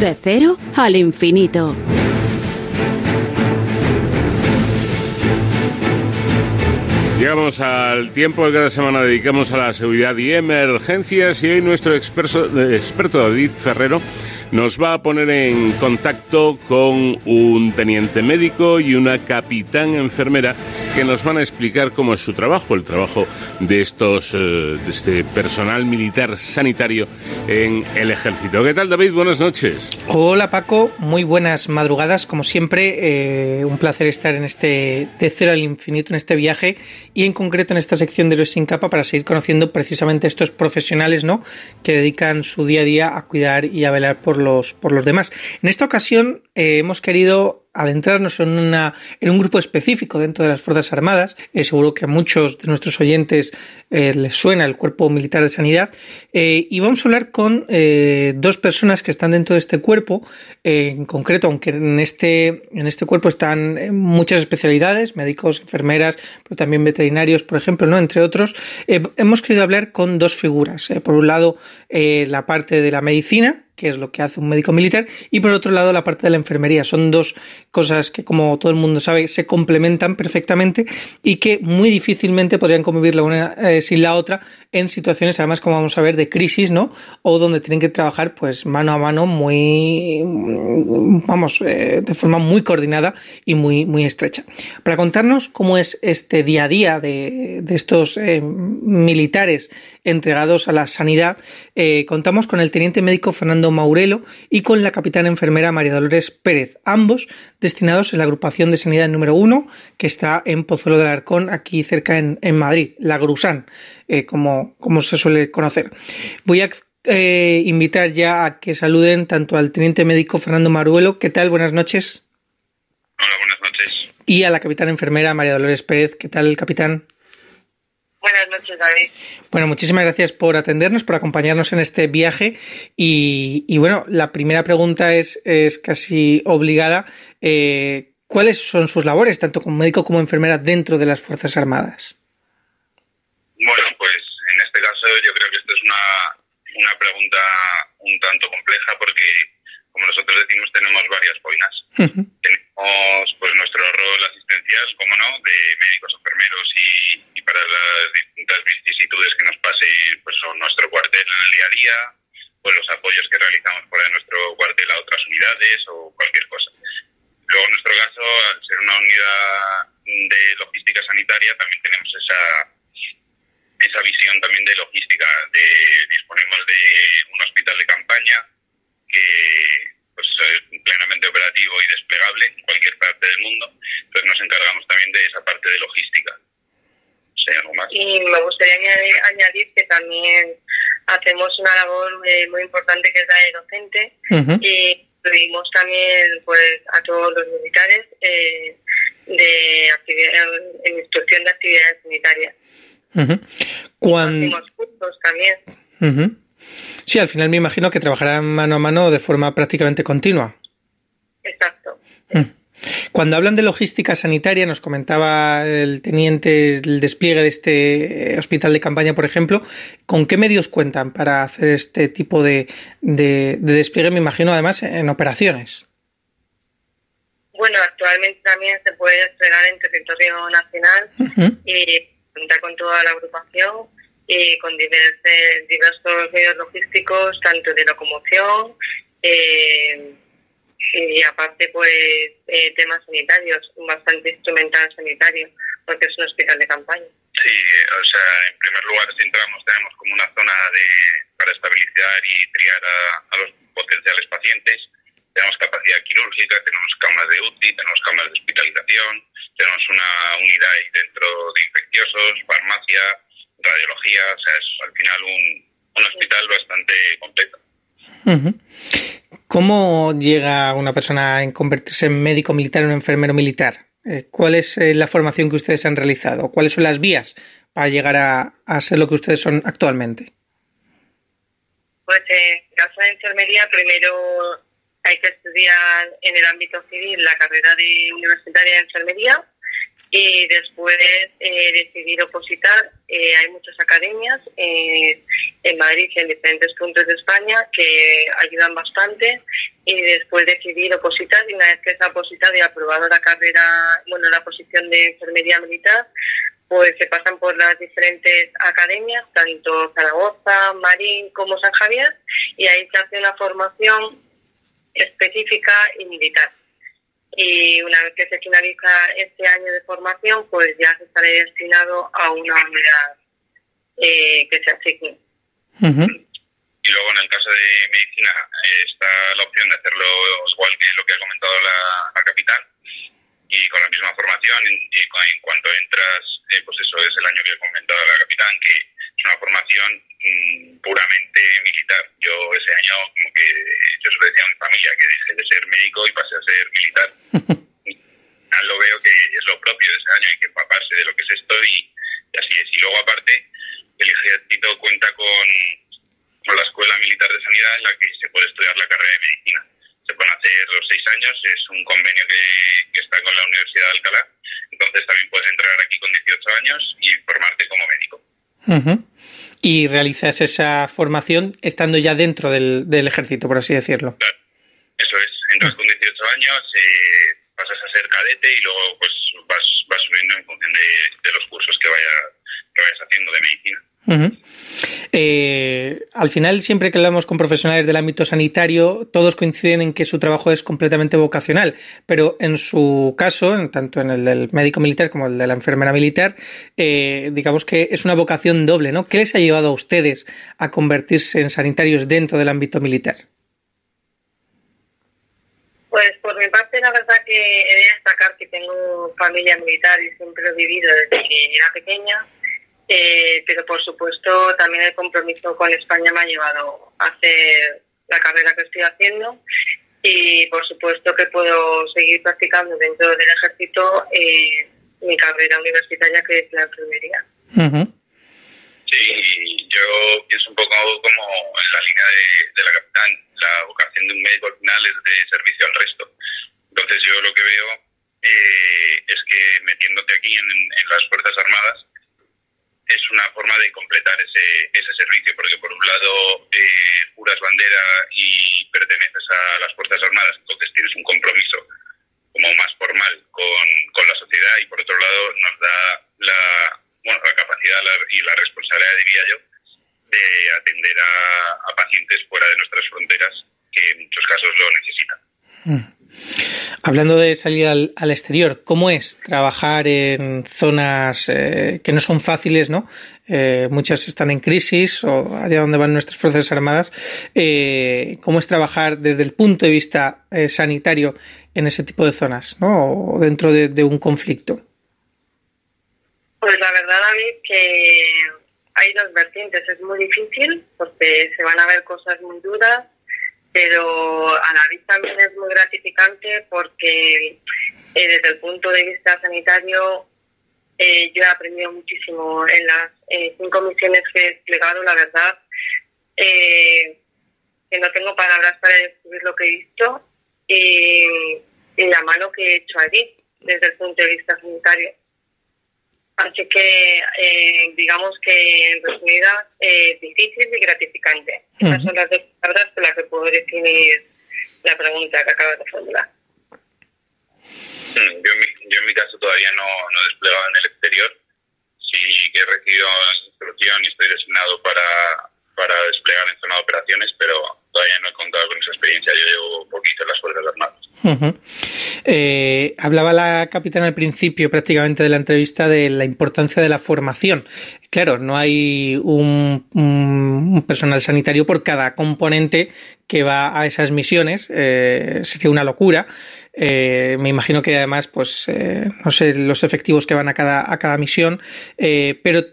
De cero al infinito. Llegamos al tiempo que cada semana dedicamos a la seguridad y emergencias y hoy nuestro experto, experto David Ferrero nos va a poner en contacto con un teniente médico y una capitán enfermera que nos van a explicar cómo es su trabajo, el trabajo de estos eh, de este personal militar sanitario en el ejército. ¿Qué tal, David? Buenas noches. Hola, Paco. Muy buenas madrugadas. Como siempre, eh, un placer estar en este de cero al infinito en este viaje y en concreto en esta sección de Héroes sin capa para seguir conociendo precisamente estos profesionales, ¿no? Que dedican su día a día a cuidar y a velar por los por los demás. En esta ocasión eh, hemos querido adentrarnos en, una, en un grupo específico dentro de las Fuerzas Armadas. Eh, seguro que a muchos de nuestros oyentes eh, les suena el Cuerpo Militar de Sanidad. Eh, y vamos a hablar con dos personas que están dentro de este cuerpo. en concreto, aunque en este, en este cuerpo están muchas especialidades, médicos, enfermeras, pero también veterinarios, por ejemplo, ¿no? entre otros, hemos querido hablar con dos figuras. por un lado, la parte de la medicina, que es lo que hace un médico militar, y por otro lado la parte de la enfermería. Son dos cosas que, como todo el mundo sabe, se complementan perfectamente y que muy difícilmente podrían convivir la una eh, sin la otra en situaciones, además, como vamos a ver, de crisis, ¿no? O donde tienen que trabajar, pues, mano a mano, muy, vamos, eh, de forma muy coordinada y muy, muy estrecha. Para contarnos cómo es este día a día de, de estos eh, militares entregados a la sanidad, contamos con el teniente médico Fernando Maurelo y con la capitana enfermera María Dolores Pérez, ambos destinados en la agrupación de sanidad número uno que está en Pozuelo del Arcón, aquí cerca en, Madrid, la Grusan, eh, como, como se suele conocer. Voy a eh, invitar ya a que saluden tanto al teniente médico Fernando Maruelo. ¿Qué tal? Buenas noches. Hola, buenas noches. Y a la capitana enfermera María Dolores Pérez. ¿Qué tal, capitán? Buenas noches, David. Bueno, muchísimas gracias por atendernos, por acompañarnos en este viaje. Y, bueno, la primera pregunta es, es casi obligada. Eh, ¿Cuáles son sus labores, tanto como médico como enfermera, dentro de las Fuerzas Armadas? Bueno, pues en este caso yo creo que esta es una, una pregunta un tanto compleja porque, como nosotros decimos, tenemos varias boinas. Tenemos pues nuestro rol asistencial, como no, de médicos, enfermeros y para las distintas vicisitudes que nos pase pues, son nuestro cuartel en el día a día, pues los apoyos que realizamos fuera de nuestro cuartel a otras unidades o cualquier cosa. Luego, en nuestro caso, al ser una unidad de logística sanitaria, también tenemos esa, esa visión también de logística. De, disponemos de un hospital de campaña que pues, es plenamente operativo y desplegable en cualquier parte del mundo. Entonces nos encargamos también de esa parte de logística. Y me gustaría añadir, que también hacemos una labor eh, muy importante que es la de docente y incluimos también pues a todos los militares eh, de en instrucción de actividades sanitarias. Cuando... Hacemos cursos también. Sí, al final me imagino que trabajarán mano a mano de forma prácticamente continua. Exacto. Cuando hablan de logística sanitaria, nos comentaba el teniente el despliegue de este hospital de campaña, por ejemplo, ¿con qué medios cuentan para hacer este tipo de, despliegue? Me imagino, además, en operaciones. Bueno, actualmente también se puede desplegar en territorio nacional y cuenta con toda la agrupación y con diversos, diversos medios logísticos, tanto de locomoción, eh, y aparte pues eh, temas sanitarios, bastante instrumental sanitario, porque es un hospital de campaña. Sí, o sea, en primer lugar si entramos tenemos como una zona de para estabilizar y triar a, los potenciales pacientes. Tenemos capacidad quirúrgica, tenemos camas de UTI, tenemos camas de hospitalización, tenemos una unidad ahí dentro de infecciosos, farmacia, radiología, o sea, es al final un, un hospital bastante completo. ¿Cómo llega una persona a convertirse en médico militar o en enfermero militar? Eh, ¿Cuál es eh, la formación que ustedes han realizado? ¿Cuáles son las vías para llegar a, ser lo que ustedes son actualmente? Pues en caso de enfermería, primero hay que estudiar en el ámbito civil la carrera de universitaria de enfermería y después eh, decidir opositar. Eh, hay muchas academias eh, en Madrid y en diferentes puntos de España que ayudan bastante y después decidir opositar y una vez que se ha opositado y aprobado la carrera, bueno, la posición de enfermería militar, pues se pasan por las diferentes academias, tanto Zaragoza, Marín como San Javier, y ahí se hace una formación específica y militar. Y una vez que se finaliza este año de formación, pues ya se estará destinado a una unidad eh, que se asigne. Y luego en el caso de medicina está la opción de hacerlo igual que lo que ha comentado la, la capitán, y con la misma formación. Y, en cuanto entras, eh, pues eso es el año que he comentado la capitán, que es una formación mm, puramente militar. Yo ese año, como que yo se lo decía a mi familia que dejé de ser médico y pasé a ser militar. lo veo que es lo propio de ese año, hay que empaparse de lo que es esto y, así es. Y luego aparte, el ejército cuenta con, con la Escuela Militar de Sanidad en la que se de medicina se pueden hacer los seis años, es un convenio que, está con la Universidad de Alcalá, entonces también puedes entrar aquí con 18 años y formarte como médico. Y realizas esa formación estando ya dentro del, ejército, por así decirlo. Claro, eso es, entras con 18 años, eh, pasas a ser cadete y luego pues vas, vas subiendo en función de, los cursos que, vaya, que vayas haciendo de medicina. Eh, al final, siempre que hablamos con profesionales del ámbito sanitario, todos coinciden en que su trabajo es completamente vocacional, pero en su caso, tanto en el del médico militar como el de la enfermera militar, eh, digamos que es una vocación doble, ¿no? ¿Qué les ha llevado a ustedes a convertirse en sanitarios dentro del ámbito militar? Pues por mi parte, la verdad que he de destacar que tengo familia militar y siempre he vivido desde que era pequeña eh, pero por supuesto también el compromiso con España me ha llevado a hacer la carrera que estoy haciendo y por supuesto que puedo seguir practicando dentro del ejército eh, mi carrera universitaria que es la enfermería. Sí, yo pienso un poco como en la línea de, la capitán, la vocación de un médico al final es de servicio al resto. Entonces yo lo que veo eh, es que metiéndote aquí en las Fuerzas Armadas, es una forma de completar ese, ese servicio, porque por un lado eh, juras bandera y perteneces a las Fuerzas Armadas, entonces tienes un compromiso como más formal con, con la sociedad y por otro lado nos da la, bueno, la capacidad y la responsabilidad, diría yo, de atender a, a pacientes fuera de nuestras fronteras que en muchos casos lo necesitan. Mm. Hablando de salir al, exterior, ¿cómo es trabajar en zonas eh, que no son fáciles, ¿no? Eh, muchas están en crisis o allá donde van nuestras Fuerzas Armadas. Eh, ¿Cómo es trabajar desde el punto de vista sanitario en ese tipo de zonas, ¿no? O dentro de, un conflicto. Pues la verdad, David, que hay dos vertientes. Es muy difícil porque se van a ver cosas muy duras pero a la vez también es muy gratificante porque eh, desde el punto de vista sanitario eh, yo he aprendido muchísimo en las eh, cinco misiones que he desplegado, la verdad, que no tengo palabras para describir lo que he visto y, y la mano que he hecho allí desde el punto de vista sanitario. Así que eh, digamos que en resumida, eh, difícil y gratificante. Esas son las dos palabras con las que puedo definir la pregunta que acabas de formular. Mm, yo, yo en mi caso todavía no, no he desplegado en el exterior. Sí que he recibido la instrucción y estoy designado para, para desplegar en zona de operaciones, pero todavía no he contado con esa experiencia. Yo llevo poquito en las Fuerzas Armadas. eh, hablaba la capitana al principio prácticamente de la entrevista de la importancia de la formación. Claro, no hay un, personal sanitario por cada componente que va a esas misiones. Eh, sería una locura. Eh, me imagino que además, pues, eh, no sé los efectivos que van a cada, a cada misión, pero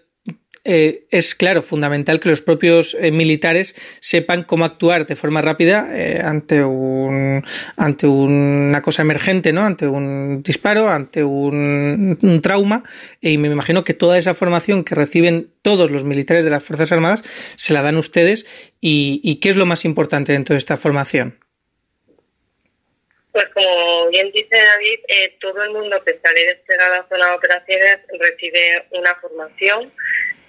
eh, es claro, fundamental que los propios eh, militares sepan cómo actuar de forma rápida eh, ante un ante una cosa emergente, ¿no? Ante un disparo, ante un, trauma. Y me imagino que toda esa formación que reciben todos los militares de las Fuerzas Armadas se la dan ustedes. ¿Y, qué es lo más importante dentro de esta formación? Pues como bien dice David, todo el mundo que sale desplegado a zona de operaciones recibe una formación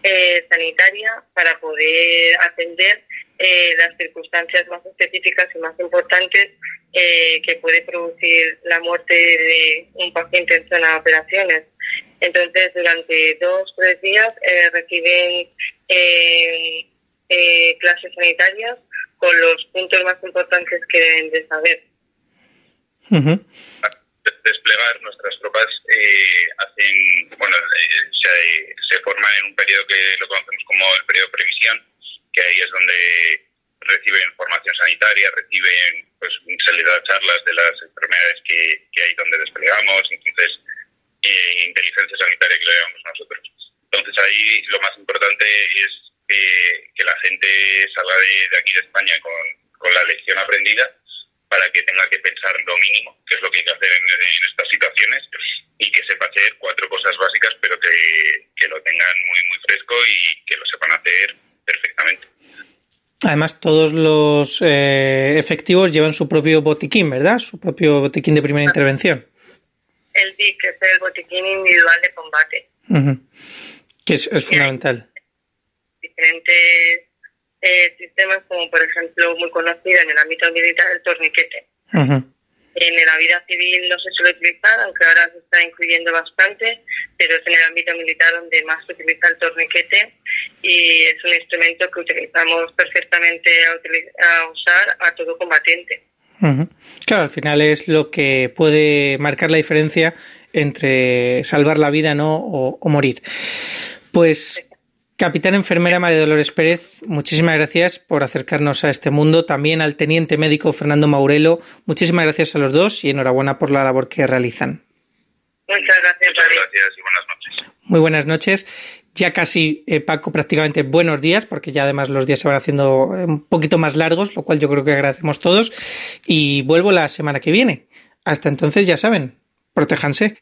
eh, sanitaria para poder atender eh, las circunstancias más específicas y más importantes eh, que puede producir la muerte de un paciente en zona de operaciones. Entonces, durante dos o tres días eh, reciben clases sanitarias con los puntos más importantes que deben de saber. Desplegar nuestras tropas hacen, bueno, se, se forman en un periodo que lo conocemos como el periodo de previsión, que ahí es donde reciben formación sanitaria, reciben, pues se les da charlas de las enfermedades que, que hay donde desplegamos, entonces, eh, inteligencia sanitaria que lo llamamos nosotros. Entonces ahí lo más importante es que la gente salga de, aquí de España con la lección aprendida para que tenga que pensar lo mínimo, que es lo que hay que hacer en, en estas situaciones, y que sepa hacer cuatro cosas básicas, pero que, que lo tengan muy, muy fresco y que lo sepan hacer perfectamente. Además, todos los eh, efectivos llevan su propio botiquín, ¿verdad? Su propio botiquín de primera intervención. El DIC, que es el botiquín individual de combate. Que es, fundamental. Diferentes eh, sistemas, como por ejemplo, muy conocido en el ámbito militar, el torniquete. En la vida civil no se suele utilizar, aunque ahora se está incluyendo bastante, pero es en el ámbito militar donde más se utiliza el torniquete y es un instrumento que utilizamos perfectamente a, usar a todo combatiente. Claro, al final es lo que puede marcar la diferencia entre salvar la vida ¿no? o, o morir. Pues Capitán Enfermera María Dolores Pérez, muchísimas gracias por acercarnos a este mundo. También al Teniente Médico Fernando Maurelo, muchísimas gracias a los dos y enhorabuena por la labor que realizan. Muchas gracias, Muchas gracias y buenas noches. Muy buenas noches. Ya casi, eh, Paco, prácticamente buenos días, porque ya además los días se van haciendo un poquito más largos, lo cual yo creo que agradecemos todos. Y vuelvo la semana que viene. Hasta entonces, ya saben, protéjanse.